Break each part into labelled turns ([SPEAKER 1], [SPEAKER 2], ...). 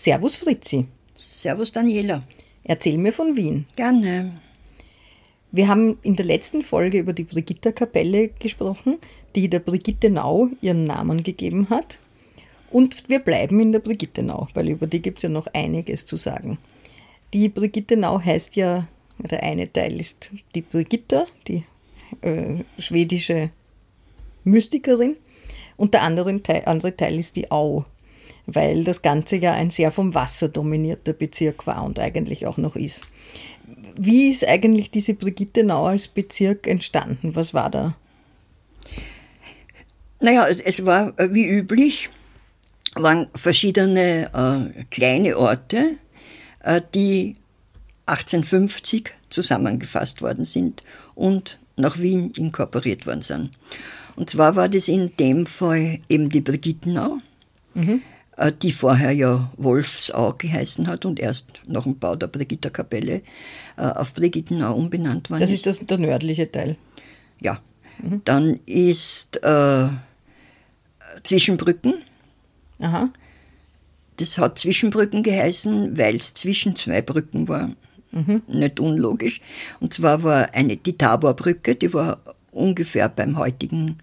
[SPEAKER 1] Servus Fritzi.
[SPEAKER 2] Servus Daniela.
[SPEAKER 1] Erzähl mir von Wien.
[SPEAKER 2] Gerne.
[SPEAKER 1] Wir haben in der letzten Folge über die Brigitta-Kapelle gesprochen, die der Brigittenau ihren Namen gegeben hat. Und wir bleiben in der Brigittenau, weil über die gibt es ja noch einiges zu sagen. Die Brigittenau heißt ja, der eine Teil ist die Brigitta, die äh, schwedische Mystikerin, und der andere Teil, andere Teil ist die Au, weil das Ganze ja ein sehr vom Wasser dominierter Bezirk war und eigentlich auch noch ist. Wie ist eigentlich diese Brigittenau als Bezirk entstanden? Was war da?
[SPEAKER 2] Naja, es war äh, wie üblich, waren verschiedene äh, kleine Orte, äh, die 1850 zusammengefasst worden sind und nach Wien inkorporiert worden sind. Und zwar war das in dem Fall eben die Brigittenau. Mhm. Äh, die vorher ja Wolfsau geheißen hat und erst nach dem Bau der Brigitterkapelle äh, auf Brigittenau umbenannt worden
[SPEAKER 1] das ist. Das ist der nördliche Teil.
[SPEAKER 2] Ja. Mhm. Dann ist äh, Zwischenbrücken.
[SPEAKER 1] Aha.
[SPEAKER 2] Das hat Zwischenbrücken geheißen, weil es zwischen zwei Brücken war. Mhm. Nicht unlogisch. Und zwar war eine die Taborbrücke, die war ungefähr beim heutigen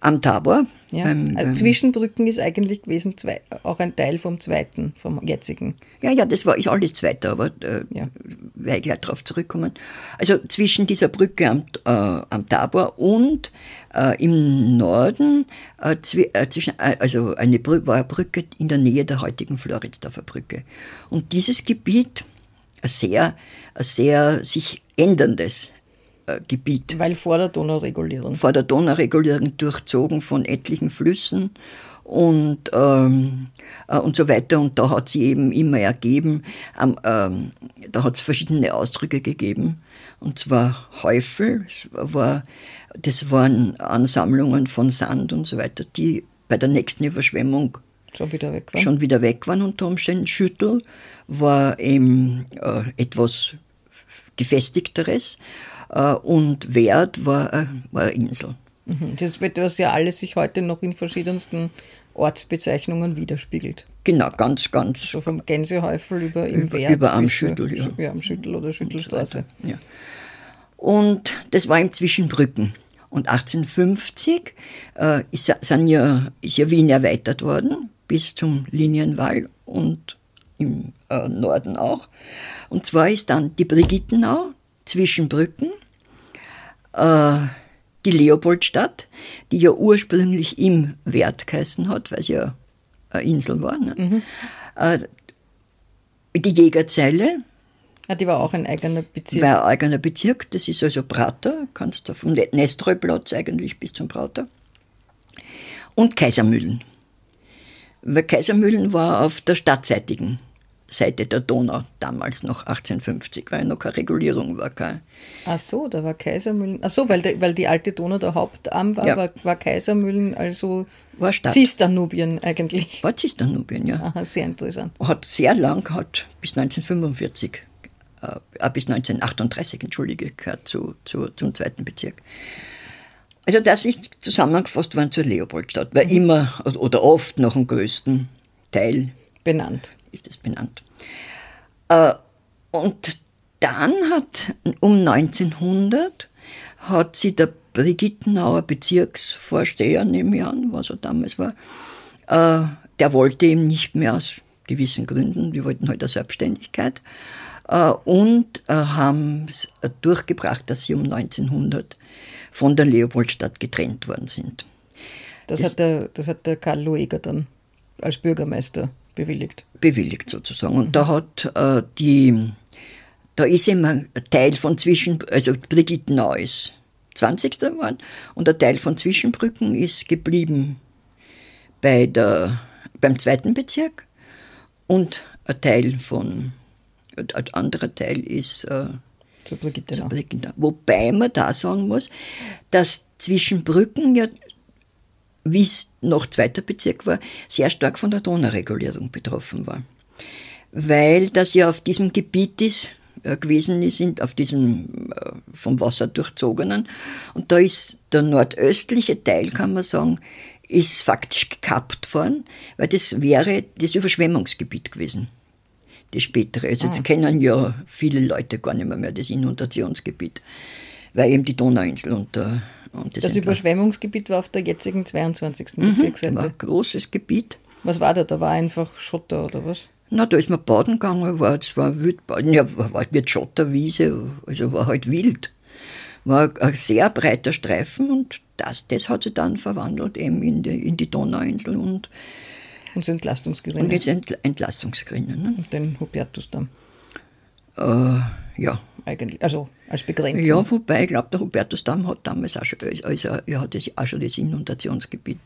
[SPEAKER 2] am Tabor.
[SPEAKER 1] Ja. Beim, also Zwischenbrücken ist eigentlich gewesen zwei, auch ein Teil vom zweiten, vom jetzigen.
[SPEAKER 2] Ja, ja, das war ist alles zweiter, aber äh, ja. werde ich gleich darauf zurückkommen. Also zwischen dieser Brücke am, äh, am Tabor und äh, im Norden äh, äh, zwischen, äh, also eine Brücke, war eine Brücke in der Nähe der heutigen Floridsdorfer Brücke. Und dieses Gebiet, ein sehr, ein sehr sich änderndes Gebiet.
[SPEAKER 1] Weil vor der Donauregulierung.
[SPEAKER 2] Vor der Donauregulierung durchzogen von etlichen Flüssen und, ähm, äh, und so weiter. Und da hat sie eben immer ergeben, ähm, ähm, da hat es verschiedene Ausdrücke gegeben. Und zwar Häufel, war, das waren Ansammlungen von Sand und so weiter, die bei der nächsten Überschwemmung
[SPEAKER 1] schon wieder weg waren.
[SPEAKER 2] Schon wieder weg waren unter Umständen. Schüttel war eben äh, etwas gefestigteres äh, und Wert war, äh, war eine Insel.
[SPEAKER 1] Mhm. Das wird, was ja alles sich heute noch in verschiedensten Ortsbezeichnungen widerspiegelt.
[SPEAKER 2] Genau, ganz, ganz.
[SPEAKER 1] So vom Gänsehäufel über im
[SPEAKER 2] über,
[SPEAKER 1] Wert.
[SPEAKER 2] Über am Schüttel,
[SPEAKER 1] ja. ja. am Schüttel oder Schüttelstraße.
[SPEAKER 2] Und so ja. Und das war im Zwischenbrücken. Und 1850 äh, ist, sind ja, ist ja Wien erweitert worden bis zum Linienwall und im äh, Norden auch. Und zwar ist dann die Brigittenau zwischen Brücken äh, die Leopoldstadt, die ja ursprünglich im Wert geheißen hat, weil sie ja eine Insel war. Ne? Mhm. Äh, die Jägerzeile.
[SPEAKER 1] Ja, die war auch ein eigener Bezirk.
[SPEAKER 2] War ein eigener Bezirk, das ist also Prater, kannst du vom Nestroyplatz eigentlich bis zum Prater. Und Kaisermühlen. Weil Kaisermühlen war auf der stadtseitigen Seite der Donau, damals noch 1850, weil noch keine Regulierung war. Keine.
[SPEAKER 1] Ach so, da war Kaisermühlen. Ach so, weil, der, weil die alte Donau der Hauptarm war, ja. war, war, Kaisermühlen also
[SPEAKER 2] war Stadt.
[SPEAKER 1] Cisdanubien eigentlich.
[SPEAKER 2] War Cisdanubien, ja.
[SPEAKER 1] Aha, sehr interessant.
[SPEAKER 2] Hat sehr lang, hat bis 1945, äh, bis 1938, entschuldige, gehört zu, zu, zum zweiten Bezirk. Also das ist zusammengefasst worden zur Leopoldstadt, weil mhm. immer oder oft noch am größten Teil
[SPEAKER 1] benannt
[SPEAKER 2] ist es benannt. Äh, und dann hat um 1900 hat sie der Brigittenauer Bezirksvorsteher, nehme ich an, was er damals war, äh, der wollte ihm nicht mehr aus gewissen Gründen. Wir wollten halt eine Selbstständigkeit. Äh, und haben es durchgebracht, dass sie um 1900 von der Leopoldstadt getrennt worden sind.
[SPEAKER 3] Das, das, hat, der, das hat der Karl Lueger dann als Bürgermeister bewilligt.
[SPEAKER 2] Bewilligt sozusagen. Und mhm. da hat äh, die, da ist eben ein Teil von Zwischen, also Brigittenau ist 20. geworden und ein Teil von Zwischenbrücken ist geblieben bei der, beim zweiten Bezirk und ein Teil von, ein anderer Teil ist äh,
[SPEAKER 3] zu Brigitte.
[SPEAKER 2] Zu Brigitte. Wobei man da sagen muss, dass Zwischenbrücken ja wie es noch zweiter Bezirk war, sehr stark von der Donauregulierung betroffen war. Weil das ja auf diesem Gebiet ist, äh, gewesen ist, auf diesem äh, vom Wasser durchzogenen. Und da ist der nordöstliche Teil, kann man sagen, ist faktisch gekappt worden, weil das wäre das Überschwemmungsgebiet gewesen. Das spätere. Also jetzt ah. kennen ja viele Leute gar nicht mehr, mehr das Inundationsgebiet, weil eben die Donauinsel unter
[SPEAKER 3] das, das Überschwemmungsgebiet war auf der jetzigen 22. Mhm, Bezirksseite.
[SPEAKER 2] War ein großes Gebiet.
[SPEAKER 3] Was war da? Da war einfach Schotter oder was?
[SPEAKER 2] Na, da ist man baden gegangen, war, es war Wildbaden, ja, war wird Schotterwiese, also war halt wild. War ein sehr breiter Streifen und das, das hat sich dann verwandelt eben in die, in die Donauinsel und,
[SPEAKER 3] und das Entlastungsgerinnen.
[SPEAKER 2] Und jetzt Ent, Entlastungsgerinnen. Ne?
[SPEAKER 3] Und den Hubertusdamm.
[SPEAKER 2] Äh, ja.
[SPEAKER 3] Eigentlich, also als Begrenzung.
[SPEAKER 2] Ja, wobei, ich glaube, der Hubertusdamm hat damals auch schon, also er hat das, auch schon das Inundationsgebiet,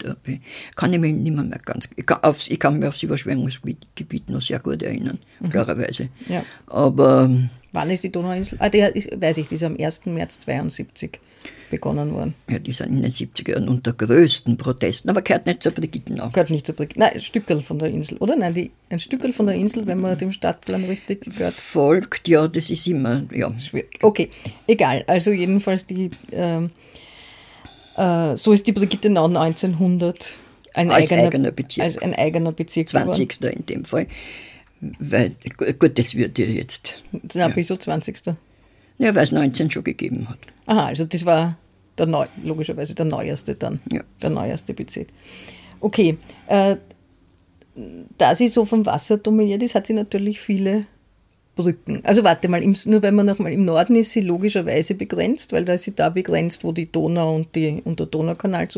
[SPEAKER 2] kann ich mich nicht mehr, mehr ganz, ich kann, aufs, ich kann mich aufs Überschwemmungsgebiet noch sehr gut erinnern, mhm. klarerweise.
[SPEAKER 3] Ja.
[SPEAKER 2] Aber.
[SPEAKER 3] Wann ist die Donauinsel? Ah, der ist, weiß ich, die ist am 1. März 72 begonnen worden.
[SPEAKER 2] Ja, die sind in den 70er Jahren unter größten Protesten, aber gehört nicht zur Brigittenau.
[SPEAKER 3] Gehört nicht zur Brigittenau. Nein, ein Stückel von der Insel, oder? Nein, die, ein Stückel von der Insel, wenn man dem Stadtplan richtig gehört.
[SPEAKER 2] Folgt, ja, das ist immer, ja.
[SPEAKER 3] Schwierig. Okay, egal. Also jedenfalls die, ähm, äh, so ist die Brigittenau 1900 ein
[SPEAKER 2] als eigener, eigener Bezirk.
[SPEAKER 3] Als ein eigener Bezirk
[SPEAKER 2] 20. Geworden. in dem Fall. Weil, gut, das wird ja jetzt.
[SPEAKER 3] Na, ja. wieso 20.
[SPEAKER 2] Ja, weil es 19 schon gegeben hat.
[SPEAKER 3] Aha, also das war der Neu logischerweise der neueste dann,
[SPEAKER 2] ja.
[SPEAKER 3] der neueste Bezirk. Okay, äh, da sie so vom Wasser dominiert ist, hat sie natürlich viele Brücken. Also warte mal, im, nur wenn man nochmal im Norden ist sie logischerweise begrenzt, weil da ist sie da begrenzt, wo die Donau und, die, und der Donaukanal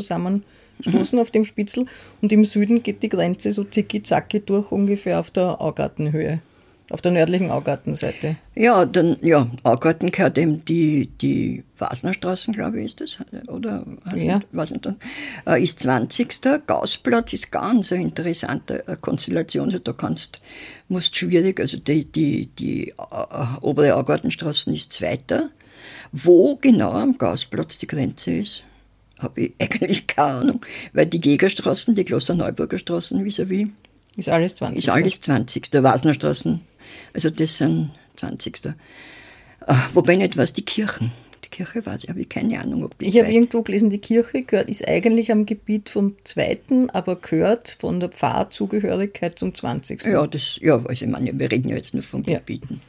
[SPEAKER 3] zusammenstoßen mhm. auf dem Spitzel. Und im Süden geht die Grenze so zicki-zacki durch ungefähr auf der Augartenhöhe. Auf der nördlichen Augartenseite.
[SPEAKER 2] Ja, dann, ja, Augarten gehört eben die, die Wasnerstraßen, glaube ich, ist das, oder? Was
[SPEAKER 3] ja.
[SPEAKER 2] Was nicht, äh, ist 20. Gaußplatz ist ganz eine interessante äh, Konstellation. Also da kannst, musst schwierig, also die, die, die uh, obere Augartenstraße ist zweiter. Wo genau am Gaußplatz die Grenze ist, habe ich eigentlich keine Ahnung, weil die Jägerstraßen, die Klosterneuburger Straßen vis-à-vis,
[SPEAKER 3] ist alles 20.
[SPEAKER 2] Ist alles 20. Wasnerstraßen also das sind 20. Ah, wobei nicht was die Kirchen. Die Kirche weiß ich, habe ich keine Ahnung, ob
[SPEAKER 3] die Ich habe irgendwo gelesen, die Kirche gehört, ist eigentlich am Gebiet vom zweiten, aber gehört von der Pfarrzugehörigkeit zum 20.
[SPEAKER 2] Ja, das, ja, also ich meine, wir reden ja jetzt nur von Gebieten.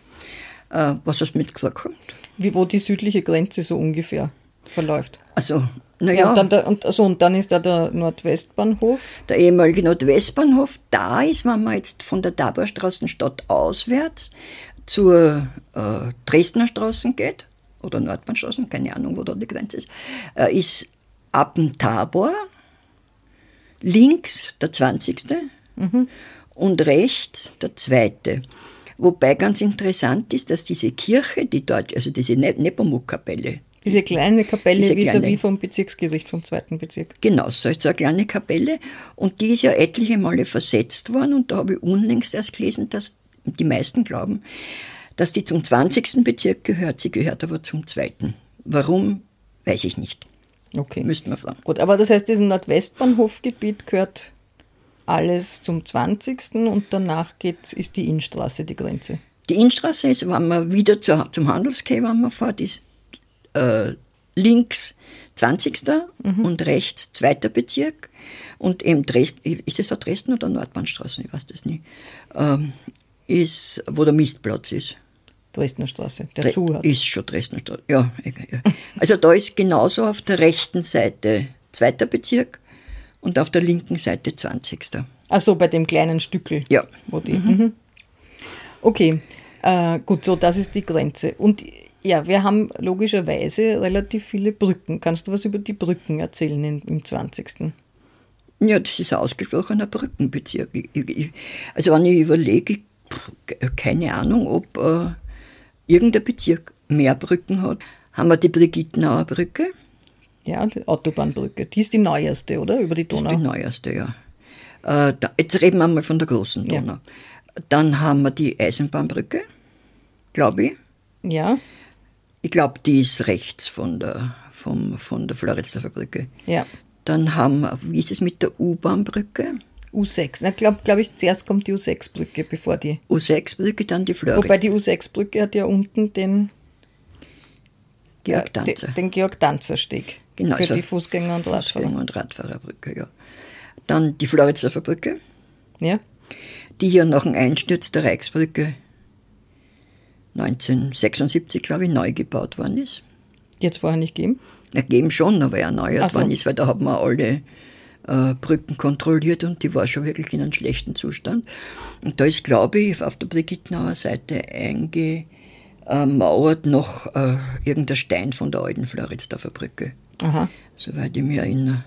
[SPEAKER 2] Ja. Äh, was hast du mitgesagt?
[SPEAKER 3] Wie, wo die südliche Grenze so ungefähr verläuft.
[SPEAKER 2] Also naja.
[SPEAKER 3] Und dann, und, also, und dann ist da der Nordwestbahnhof.
[SPEAKER 2] Der ehemalige Nordwestbahnhof, da ist, wenn man jetzt von der Taborstraßenstadt auswärts zur äh, Dresdner Straße geht, oder Nordbahnstraßen, keine Ahnung, wo da die Grenze ist, äh, ist ab dem Tabor links der 20. Mhm. und rechts der zweite. Wobei ganz interessant ist, dass diese Kirche, die dort, also diese ne-, Nepomuk-Kapelle,
[SPEAKER 3] diese kleine Kapelle vis-à-vis vom Bezirksgericht vom zweiten Bezirk.
[SPEAKER 2] Genau, so ist so eine kleine Kapelle. Und die ist ja etliche Male versetzt worden. Und da habe ich unlängst erst gelesen, dass die meisten glauben, dass die zum 20. Bezirk gehört. Sie gehört aber zum zweiten. Warum, weiß ich nicht.
[SPEAKER 3] Okay.
[SPEAKER 2] Müssten wir fragen.
[SPEAKER 3] Gut, aber das heißt, diesem Nordwestbahnhofgebiet gehört alles zum 20. und danach geht, ist die Innstraße die Grenze.
[SPEAKER 2] Die Innstraße ist, wenn man wieder zu, zum man fährt, ist äh, links 20. Mhm. und rechts 2. Bezirk. Und eben Dresden, ist es da Dresden oder Nordbahnstraße? Ich weiß das nicht. Ähm, ist, wo der Mistplatz ist.
[SPEAKER 3] Dresdner Straße, der Dre zu hat.
[SPEAKER 2] Ist schon Dresdner Straße, ja, ja. Also da ist genauso auf der rechten Seite 2. Bezirk und auf der linken Seite 20.
[SPEAKER 3] Ach so, bei dem kleinen Stückel.
[SPEAKER 2] Ja.
[SPEAKER 3] Wo die, mhm. Okay, äh, gut, so das ist die Grenze. Und ja, wir haben logischerweise relativ viele Brücken. Kannst du was über die Brücken erzählen im, im 20.?
[SPEAKER 2] Ja, das ist ein ausgesprochener Brückenbezirk. Also wenn ich überlege, keine Ahnung, ob äh, irgendein Bezirk mehr Brücken hat. Haben wir die Brigittenauer Brücke?
[SPEAKER 3] Ja, die Autobahnbrücke. Die ist die neueste, oder? Über die Donau.
[SPEAKER 2] Das ist die neueste, ja. Äh, da, jetzt reden wir mal von der großen Donau. Ja. Dann haben wir die Eisenbahnbrücke, glaube ich.
[SPEAKER 3] Ja.
[SPEAKER 2] Ich glaube, die ist rechts von der, vom, von der Floridsdorfer Brücke.
[SPEAKER 3] Ja.
[SPEAKER 2] Dann haben wir, wie ist es mit der U-Bahn-Brücke?
[SPEAKER 3] U6. Ich glaube, glaub ich, zuerst kommt die U6-Brücke, bevor die.
[SPEAKER 2] U6-Brücke, dann die Florida.
[SPEAKER 3] Wobei die U6-Brücke hat ja unten den
[SPEAKER 2] Georg Danzer.
[SPEAKER 3] Den, den Georg Danzer Steg.
[SPEAKER 2] Genau,
[SPEAKER 3] für also die Fußgänger und Radfahrer.
[SPEAKER 2] Fußgänger und Radfahrerbrücke, ja. Dann die Floridsdorfer Brücke.
[SPEAKER 3] Ja.
[SPEAKER 2] Die ja nach dem Einsturz der Reichsbrücke 1976, glaube ich, neu gebaut worden ist.
[SPEAKER 3] Jetzt vorher nicht geben?
[SPEAKER 2] Ja, geben schon, aber erneuert so. worden ist, weil da hat man alle äh, Brücken kontrolliert und die war schon wirklich in einem schlechten Zustand. Und da ist, glaube ich, auf der Brigittenauer Seite eingemauert noch äh, irgendein Stein von der alten Floridsdorfer Brücke.
[SPEAKER 3] Aha.
[SPEAKER 2] Soweit ich mich erinnere.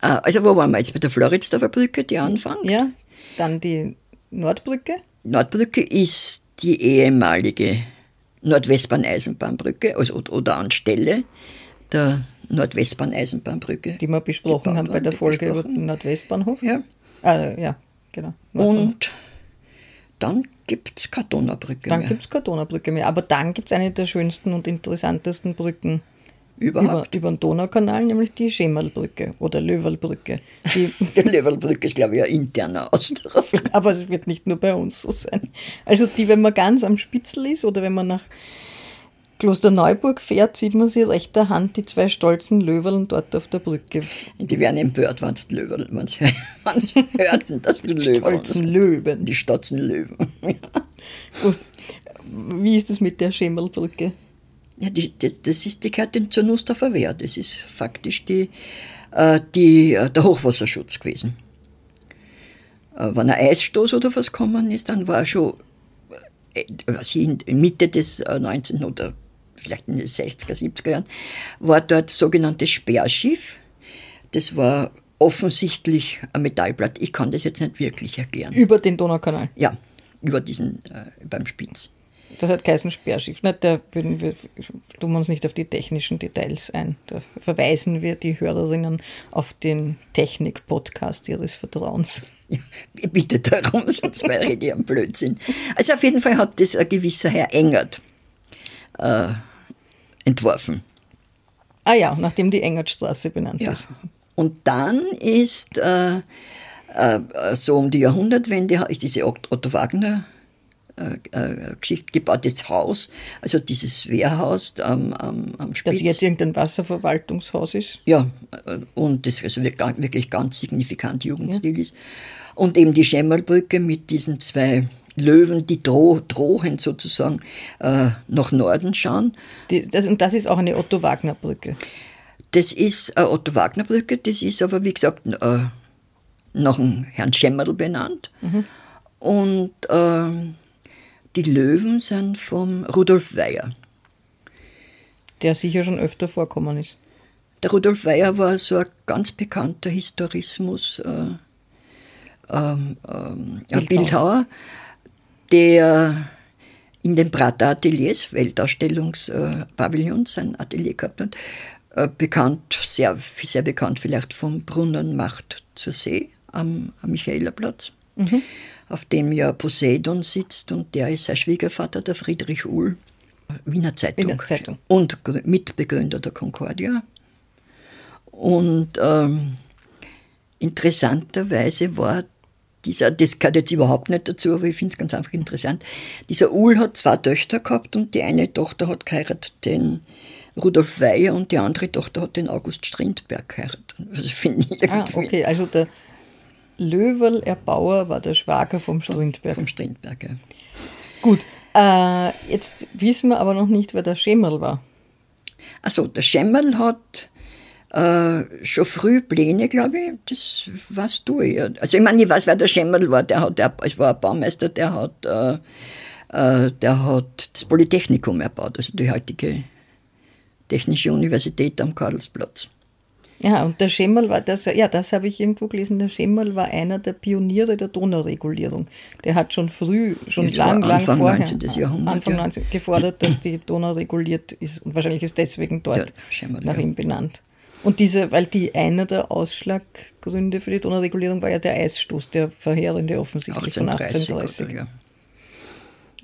[SPEAKER 2] Äh, also wo waren wir jetzt bei der Floridsdorfer Brücke, die Anfang?
[SPEAKER 3] Ja, dann die Nordbrücke.
[SPEAKER 2] Nordbrücke ist die ehemalige Nordwestbahn-Eisenbahnbrücke also, oder anstelle der Nordwestbahn-Eisenbahnbrücke.
[SPEAKER 3] Die wir besprochen haben bei der Folge über den Nordwestbahnhof.
[SPEAKER 2] Ja.
[SPEAKER 3] Ah, ja, genau.
[SPEAKER 2] Und dann gibt es keine Donaubrücke
[SPEAKER 3] mehr. Dann gibt es keine Donaubrücke mehr. Aber dann gibt es eine der schönsten und interessantesten Brücken
[SPEAKER 2] Überhaupt.
[SPEAKER 3] Über, über den Donaukanal, nämlich die Schemerlbrücke oder Löwerlbrücke.
[SPEAKER 2] Die, die Löwerlbrücke ist, glaube ich, ein interner Ausdruck.
[SPEAKER 3] Aber es wird nicht nur bei uns so sein. Also die, wenn man ganz am Spitzel ist oder wenn man nach Klosterneuburg fährt, sieht man sie rechter Hand die zwei stolzen Löwerln dort auf der Brücke.
[SPEAKER 2] Die werden empört, wenn sie Löwerl, wenn sie, hörten, dass du Löwen.
[SPEAKER 3] Stolzen Löwen.
[SPEAKER 2] Die stolzen Löwen.
[SPEAKER 3] Wie ist es mit der Schemerlbrücke?
[SPEAKER 2] Ja, die, die, das ist, die Nussdorfer Wehr. Das ist faktisch die, äh, die, äh, der Hochwasserschutz gewesen. Äh, wenn ein Eisstoß oder was gekommen ist, dann war schon äh, was in Mitte des äh, 19. oder vielleicht in den 60er, 70er Jahren, war dort sogenanntes Sperrschiff. Das war offensichtlich ein Metallblatt. Ich kann das jetzt nicht wirklich erklären.
[SPEAKER 3] Über den Donaukanal?
[SPEAKER 2] Ja, über diesen, äh, beim Spitz.
[SPEAKER 3] Das hat geheißen Sperrschiff. Ne? Da würden wir, tun wir uns nicht auf die technischen Details ein. Da verweisen wir die Hörerinnen auf den Technik-Podcast ihres Vertrauens.
[SPEAKER 2] Ja, ich bitte darum, sonst wäre ich ein Blödsinn. Also auf jeden Fall hat das ein gewisser Herr Engert äh, entworfen.
[SPEAKER 3] Ah ja, nachdem die Engertstraße benannt
[SPEAKER 2] ja.
[SPEAKER 3] ist.
[SPEAKER 2] Und dann ist äh, äh, so um die Jahrhundertwende ist diese Otto Wagner äh, äh, Geschichte gebautes Haus, also dieses Wehrhaus am, am, am Spitz.
[SPEAKER 3] Das jetzt irgendein Wasserverwaltungshaus ist?
[SPEAKER 2] Ja, äh, und das also wirklich ganz signifikant Jugendstil ja. ist. Und eben die Schemmerlbrücke mit diesen zwei Löwen, die droh, drohen sozusagen äh, nach Norden schauen.
[SPEAKER 3] Die, das, und das ist auch eine Otto-Wagner-Brücke?
[SPEAKER 2] Das ist eine Otto-Wagner-Brücke, das ist aber wie gesagt äh, nach dem Herrn Schemmerl benannt. Mhm. Und ähm, die Löwen sind vom Rudolf Weyer.
[SPEAKER 3] Der sicher schon öfter vorkommen ist.
[SPEAKER 2] Der Rudolf Weyer war so ein ganz bekannter Historismus äh, ähm, ähm, Bildhauer. Bildhauer, der in den Prater Ateliers, Weltausstellungspavillons, sein Atelier gehabt hat. Äh, bekannt, sehr, sehr bekannt vielleicht vom Brunnenmacht zur See am, am Michaelerplatz. Mhm auf dem ja Poseidon sitzt und der ist sein Schwiegervater, der Friedrich Uhl, Wiener Zeitung.
[SPEAKER 3] Wiener Zeitung.
[SPEAKER 2] Und Mitbegründer der Concordia. Und ähm, interessanterweise war dieser, das gehört jetzt überhaupt nicht dazu, aber ich finde es ganz einfach interessant. Dieser Uhl hat zwei Töchter gehabt und die eine Tochter hat geheiratet den Rudolf Weyer und die andere Tochter hat den August Strindberg geheiratet. Also finde ich
[SPEAKER 3] ah, irgendwie. Ah, okay, also der Löwerl Erbauer war der Schwager vom Strindberg.
[SPEAKER 2] Vom Strindberg, ja.
[SPEAKER 3] Gut, äh, jetzt wissen wir aber noch nicht, wer der Schemmerl war.
[SPEAKER 2] Also der Schemmerl hat Äh, schon früh Pläne, glaube ich, das weißt du ja. Also ich meine, ich weiß, wer der Schemmerl war, der hat, der, es war ein Baumeister, der hat, äh, äh, der hat das Polytechnikum erbaut, also die heutige Technische Universität am Karlsplatz.
[SPEAKER 3] Ja, und der Schemmerl war, das, ja, das habe ich irgendwo gelesen, der Schemmerl war einer der Pioniere der Donauregulierung. Der hat schon früh, schon
[SPEAKER 2] Das
[SPEAKER 3] lang, lang
[SPEAKER 2] Anfang
[SPEAKER 3] vorher,
[SPEAKER 2] 19. Jahrhundert,
[SPEAKER 3] Anfang
[SPEAKER 2] ja.
[SPEAKER 3] 19. gefordert, dass die Donau reguliert ist. Und wahrscheinlich ist deswegen dort
[SPEAKER 2] Ja, Schemmerl,
[SPEAKER 3] nach ihm benannt. Und diese, weil die einer der Ausschlaggründe für die Donauregulierung war ja der Eisstoß, der verheerende offensichtlich von 1830.
[SPEAKER 2] oder, ja.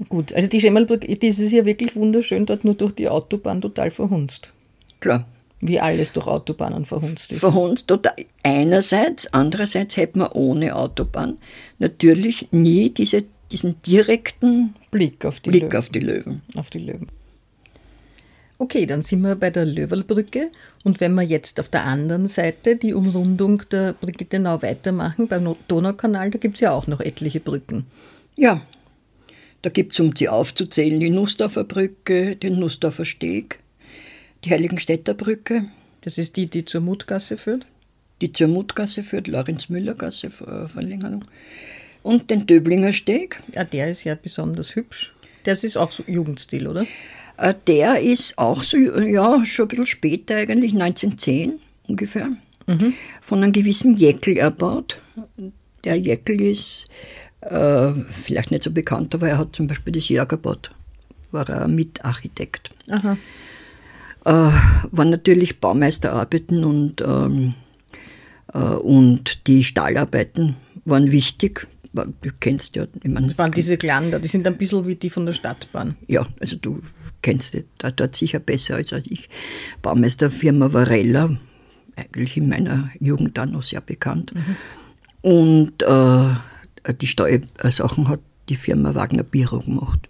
[SPEAKER 3] Gut, also die Schemmerlbrücke, das ist ja wirklich wunderschön, dort nur durch die Autobahn total verhunzt.
[SPEAKER 2] Klar.
[SPEAKER 3] Wie alles durch Autobahnen verhunzt ist.
[SPEAKER 2] Verhunzt total. Einerseits, andererseits hätte man ohne Autobahn natürlich nie diese, diesen direkten
[SPEAKER 3] Blick auf die
[SPEAKER 2] Blick
[SPEAKER 3] Löwen.
[SPEAKER 2] auf die Löwen.
[SPEAKER 3] auf die Löwen. Okay, dann sind wir bei der Löwerlbrücke und wenn wir jetzt auf der anderen Seite die Umrundung der Brigittenau weitermachen, beim Donaukanal, da gibt es ja auch noch etliche Brücken.
[SPEAKER 2] Ja, da gibt es, um sie aufzuzählen, die Nussdorfer Brücke, den Nussdorfer Steg, die Heiligenstädter Brücke,
[SPEAKER 3] Das ist die, die zur Mutgasse führt.
[SPEAKER 2] die zur Mutgasse führt, Lorenz-Müller-Gasse, äh, Verlängerung, und den Döblinger Steg.
[SPEAKER 3] Ja, der ist ja besonders hübsch. Das ist auch so Jugendstil, oder?
[SPEAKER 2] Äh, Der ist auch so, ja, schon ein bisschen später eigentlich, 1910 ungefähr, von einem gewissen Jäckel erbaut. Der Jäckel ist äh, vielleicht nicht so bekannt, aber er hat zum Beispiel das Jahr gebaut. War er Mitarchitekt.
[SPEAKER 3] Aha.
[SPEAKER 2] Äh, waren natürlich Baumeisterarbeiten und, ähm, äh, und die Stahlarbeiten waren wichtig. Du kennst ja, ich meine,
[SPEAKER 3] Das waren diese kleinen da, die sind ein bisschen wie die von der Stadtbahn.
[SPEAKER 2] ja, also du kennst die da dort sicher besser als ich. Baumeisterfirma Varella, eigentlich in meiner Jugend dann noch sehr bekannt. Und äh, die Steuersachen hat die Firma Wagner Biro gemacht.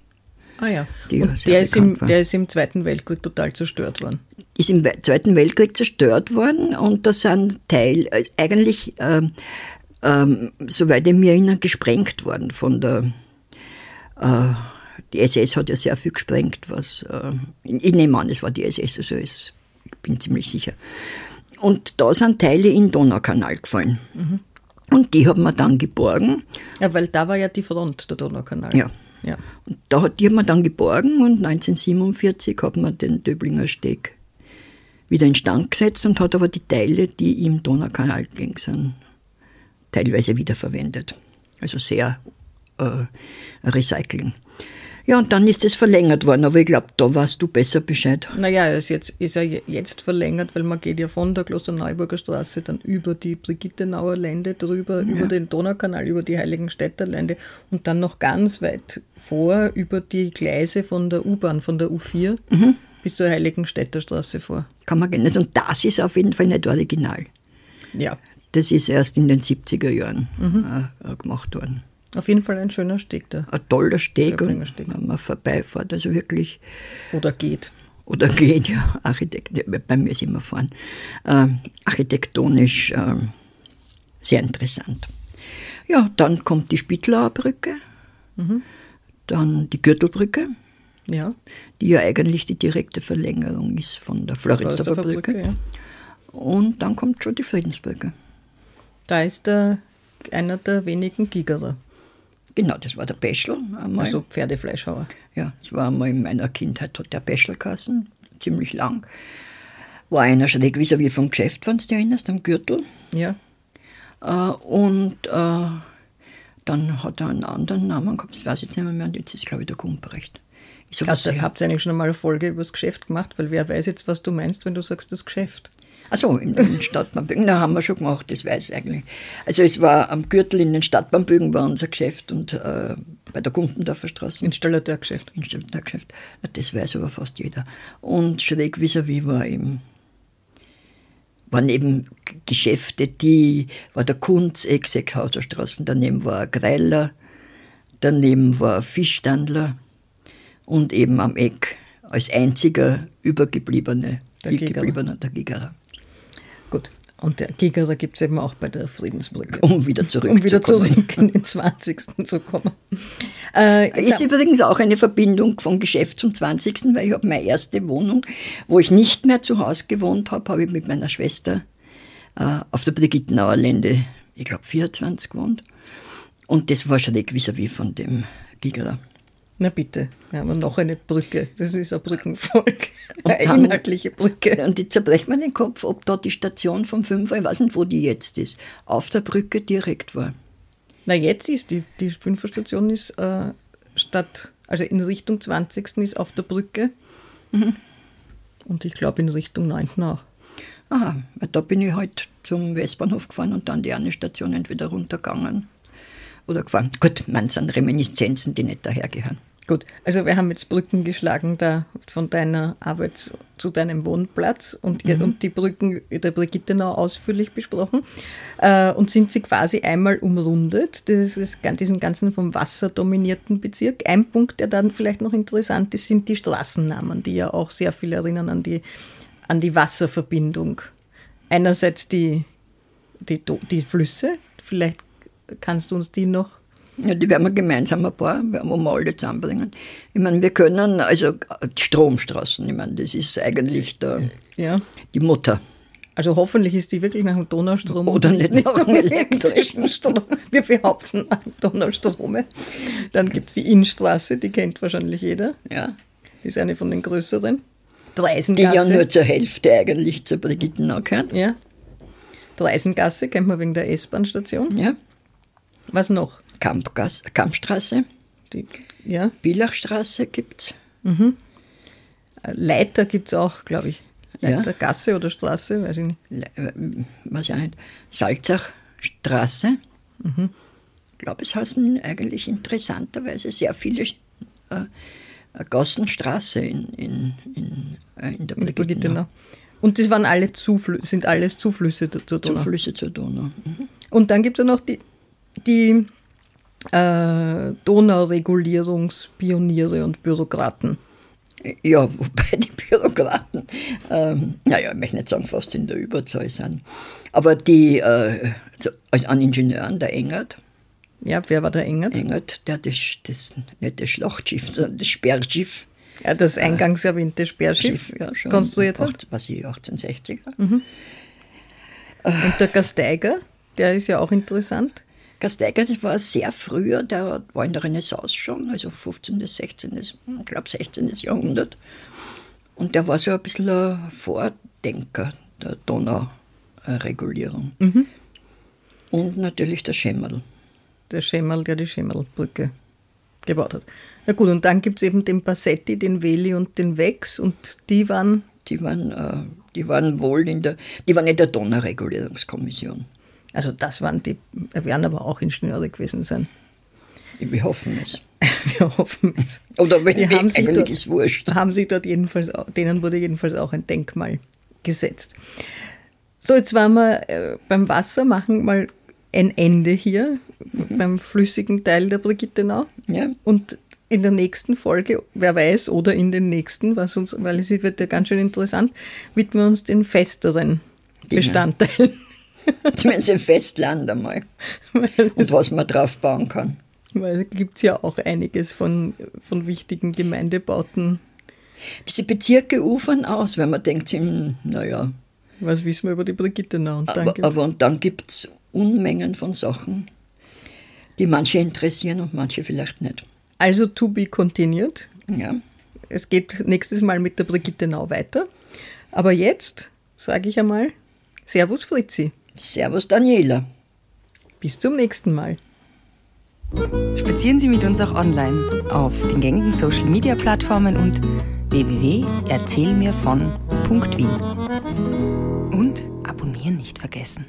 [SPEAKER 3] Ah ja. Und der ist, im, der ist im Zweiten Weltkrieg total zerstört worden.
[SPEAKER 2] Ist im We- Zweiten Weltkrieg zerstört worden und da sind Teil, äh, eigentlich, ähm, ähm, soweit ich mich erinnere, gesprengt worden von der, äh, die SS hat ja sehr viel gesprengt, was, äh, ich nehme an, es war die SS, also ich bin ziemlich sicher. Und da sind Teile in den Donaukanal gefallen. Und die hat man dann geborgen.
[SPEAKER 3] Ja, weil da war ja die Front, der Donaukanal.
[SPEAKER 2] Ja.
[SPEAKER 3] Ja.
[SPEAKER 2] Und da hat, die hat man dann geborgen und 1947 hat man den Döblinger Steg wieder instand gesetzt und hat aber die Teile, die im Donaukanal gegangen sind, teilweise wiederverwendet. Also sehr äh, Recycling. Ja, und dann ist es verlängert worden, aber ich glaube, da weißt du besser Bescheid.
[SPEAKER 3] Naja, er ist, jetzt, ist er je- jetzt verlängert, weil man geht ja von der Klosterneuburger Straße dann über die Brigittenauer Lände drüber, über den Donaukanal, über die Heiligenstädter Lände und dann noch ganz weit vor über die Gleise von der U-Bahn, von der U4 bis zur Heiligenstädter Straße vor.
[SPEAKER 2] Kann man gehen. Also, und das ist auf jeden Fall nicht original.
[SPEAKER 3] Ja,
[SPEAKER 2] Das ist erst in den 70er Jahren äh, äh, gemacht worden.
[SPEAKER 3] Auf jeden Fall ein schöner Steg da.
[SPEAKER 2] Ein toller Steg, und
[SPEAKER 3] Steg.
[SPEAKER 2] wenn man vorbeifährt, also wirklich
[SPEAKER 3] Oder geht.
[SPEAKER 2] oder geht, ja, Architekt, bei mir ist immer fahren, ähm, architektonisch ähm, sehr interessant. Ja, dann kommt die Spitlauer Brücke, dann die Gürtelbrücke,
[SPEAKER 3] Ja,
[SPEAKER 2] die ja eigentlich die direkte Verlängerung ist von der Floridsdorfer Brücke.
[SPEAKER 3] ja.
[SPEAKER 2] Und dann kommt schon die Friedensbrücke.
[SPEAKER 3] Da ist der, einer der wenigen Gigerer,
[SPEAKER 2] Genau, das war der Peschel einmal.
[SPEAKER 3] also Pferdefleischhauer.
[SPEAKER 2] Ja, das war einmal in meiner Kindheit, hat der Peschel geheißen, ziemlich lang. War einer schräg vis-à-vis vom Geschäft, wenn du dich erinnerst, am Gürtel.
[SPEAKER 3] Ja,
[SPEAKER 2] Äh, und äh, dann hat er einen anderen Namen gehabt, das weiß ich jetzt nicht mehr, mehr und jetzt ist, glaube ich, der Gumprecht.
[SPEAKER 3] Habt ihr eigentlich schon einmal eine Folge über das Geschäft gemacht? Weil wer weiß jetzt, was du meinst, wenn du sagst, das Geschäft.
[SPEAKER 2] Achso, in den Stadtbahnbögen, na, haben wir schon gemacht, das weiß ich eigentlich. Also es war am Gürtel in den Stadtbahnbögen war unser Geschäft und äh, bei der Gumpendorfer Straße.
[SPEAKER 3] Installateurgeschäft.
[SPEAKER 2] Installateurgeschäft. Das weiß aber fast jeder. Und schräg vis-à-vis war eben, waren eben Geschäfte, die, war der Kunz, Exekhauser Straßen, daneben war Greiler, daneben war Fischstandler und eben am Eck als einziger übergebliebene,
[SPEAKER 3] Der Gigerer.
[SPEAKER 2] der Gigerer.
[SPEAKER 3] Und der Gigerer gibt es eben auch bei der Friedensbrücke.
[SPEAKER 2] Um wieder zurück
[SPEAKER 3] Um wieder zurück in den 20. zu kommen.
[SPEAKER 2] Äh, ist übrigens auch eine Verbindung vom Geschäft zum 20., weil ich habe meine erste Wohnung, wo ich nicht mehr zu Hause gewohnt habe, habe ich mit meiner Schwester äh, auf der Brigittenauer Lände, ich glaube 24 gewohnt. Und das war schräg vis-à-vis von dem Gigerer.
[SPEAKER 3] Na bitte, wir haben noch eine Brücke. Das ist ein Brückenvolk. Eine dann, inhaltliche Brücke.
[SPEAKER 2] Und jetzt zerbrecht man den Kopf, ob dort die Station vom Fünfer, ich weiß nicht, wo die jetzt ist, auf der Brücke direkt war.
[SPEAKER 3] Na, jetzt ist die, die Fünferstation ist äh, statt, also in Richtung 20. ist auf der Brücke. Mhm. Und ich glaube in Richtung 9. auch.
[SPEAKER 2] Aha, da bin ich halt zum Westbahnhof gefahren und dann die eine Station entweder runtergegangen oder gefahren. Gut, man sind Reminiszenzen, die nicht dahergehören.
[SPEAKER 3] Gut, also wir haben jetzt Brücken geschlagen da von deiner Arbeit zu, deinem Wohnplatz und, mhm. und die Brücken der Brigitte noch ausführlich besprochen äh, und sind sie quasi einmal umrundet, das ist, diesen ganzen vom Wasser dominierten Bezirk. Ein Punkt, der dann vielleicht noch interessant ist, sind die Straßennamen, die ja auch sehr viel erinnern an die, an die Wasserverbindung. Einerseits die, die, die Flüsse, vielleicht kannst du uns die noch
[SPEAKER 2] ja, die werden wir gemeinsam ein paar, wo wir alle zusammenbringen. Ich meine, wir können, also Stromstraßen, ich meine, das ist eigentlich der, ja. die Mutter.
[SPEAKER 3] Also hoffentlich ist die wirklich nach dem Donaustrom.
[SPEAKER 2] Oder nicht, nicht nach dem elektrischen
[SPEAKER 3] Strom. Wir behaupten Donaustrome. Dann gibt es die Innenstraße, die kennt wahrscheinlich jeder.
[SPEAKER 2] Ja.
[SPEAKER 3] Die ist eine von den größeren. Dreisengasse.
[SPEAKER 2] Die ja nur zur Hälfte eigentlich zur Brigittenau gehört.
[SPEAKER 3] Ja. Dreisengasse kennt man wegen der S-Bahn-Station.
[SPEAKER 2] Ja.
[SPEAKER 3] Was noch?
[SPEAKER 2] Kampgas, Kampstraße.
[SPEAKER 3] Die, ja.
[SPEAKER 2] Bilachstraße gibt es.
[SPEAKER 3] Mhm. Leiter gibt es auch, glaube ich. Leiter, ja. Gasse oder Straße, weiß ich nicht. Le
[SPEAKER 2] äh, was ja nicht. Salzachstraße. Mhm. Ich glaube, es heißen eigentlich interessanterweise sehr viele äh, Gassenstraße in, in, in, äh, in der Brigitte.
[SPEAKER 3] Und das waren alle Zuflü sind alles Zuflüsse zur Donau.
[SPEAKER 2] Zuflüsse zur Donau. Mhm.
[SPEAKER 3] Und dann gibt es ja noch die, die äh, Donauregulierungspioniere und Bürokraten.
[SPEAKER 2] Ja, wobei die Bürokraten, ähm, naja, ich möchte nicht sagen, fast in der Überzahl sind. Aber die, äh, also an Ingenieuren, der Engert.
[SPEAKER 3] Ja, wer war der Engert?
[SPEAKER 2] Engert, der das, das nicht das Schlachtschiff, sondern das Sperrschiff.
[SPEAKER 3] Ja, das äh, eingangs erwähnte Sperrschiff
[SPEAKER 2] ja, schon
[SPEAKER 3] konstruiert hat.
[SPEAKER 2] Was ich, 1860er.
[SPEAKER 3] Mhm. Und der Gasteiger, der ist ja auch interessant.
[SPEAKER 2] Gasteiger, das war sehr früher, der war in der Renaissance schon, also 15., 16., ich glaube 16. Jahrhundert. Und der war so ein bisschen ein Vordenker der Donauregulierung. Mhm. Und natürlich der Schemmerl.
[SPEAKER 3] Der Schemmerl, der die Schemmerlbrücke gebaut hat. Na gut, und dann gibt es eben den Passetti, den Veli und den Wex und die waren.
[SPEAKER 2] Die waren, äh, die waren wohl in der, die waren in der Donauregulierungskommission.
[SPEAKER 3] Also das waren die, werden aber auch Ingenieure gewesen sein.
[SPEAKER 2] Wir hoffen es.
[SPEAKER 3] Wir hoffen es.
[SPEAKER 2] Oder wenn
[SPEAKER 3] die haben sich dort,
[SPEAKER 2] ist wurscht.
[SPEAKER 3] Haben sich dort jedenfalls, denen wurde jedenfalls auch ein Denkmal gesetzt. So, jetzt waren wir äh, beim Wasser, machen mal ein Ende hier mhm. beim flüssigen Teil der Brigittenau.
[SPEAKER 2] Ja.
[SPEAKER 3] Und in der nächsten Folge, wer weiß, oder in den nächsten, was uns, weil es wird ja ganz schön interessant, widmen wir uns den festeren Bestandteilen.
[SPEAKER 2] Zumindest im Festland einmal. Und was man drauf bauen kann.
[SPEAKER 3] Weil es gibt ja auch einiges von, von wichtigen Gemeindebauten.
[SPEAKER 2] Diese Bezirke ufern aus, wenn man denkt, naja.
[SPEAKER 3] Was wissen wir über die Brigittenau?
[SPEAKER 2] Und aber, aber und dann gibt es Unmengen von Sachen, die manche interessieren und manche vielleicht nicht.
[SPEAKER 3] Also to be continued.
[SPEAKER 2] Ja.
[SPEAKER 3] Es geht nächstes Mal mit der Brigittenau weiter. Aber jetzt sage ich einmal Servus Fritzi.
[SPEAKER 2] Servus Daniela.
[SPEAKER 3] Bis zum nächsten Mal.
[SPEAKER 1] Spazieren Sie mit uns auch online auf den gängigen Social Media Plattformen und www.erzählmirvon.wien. Und abonnieren nicht vergessen.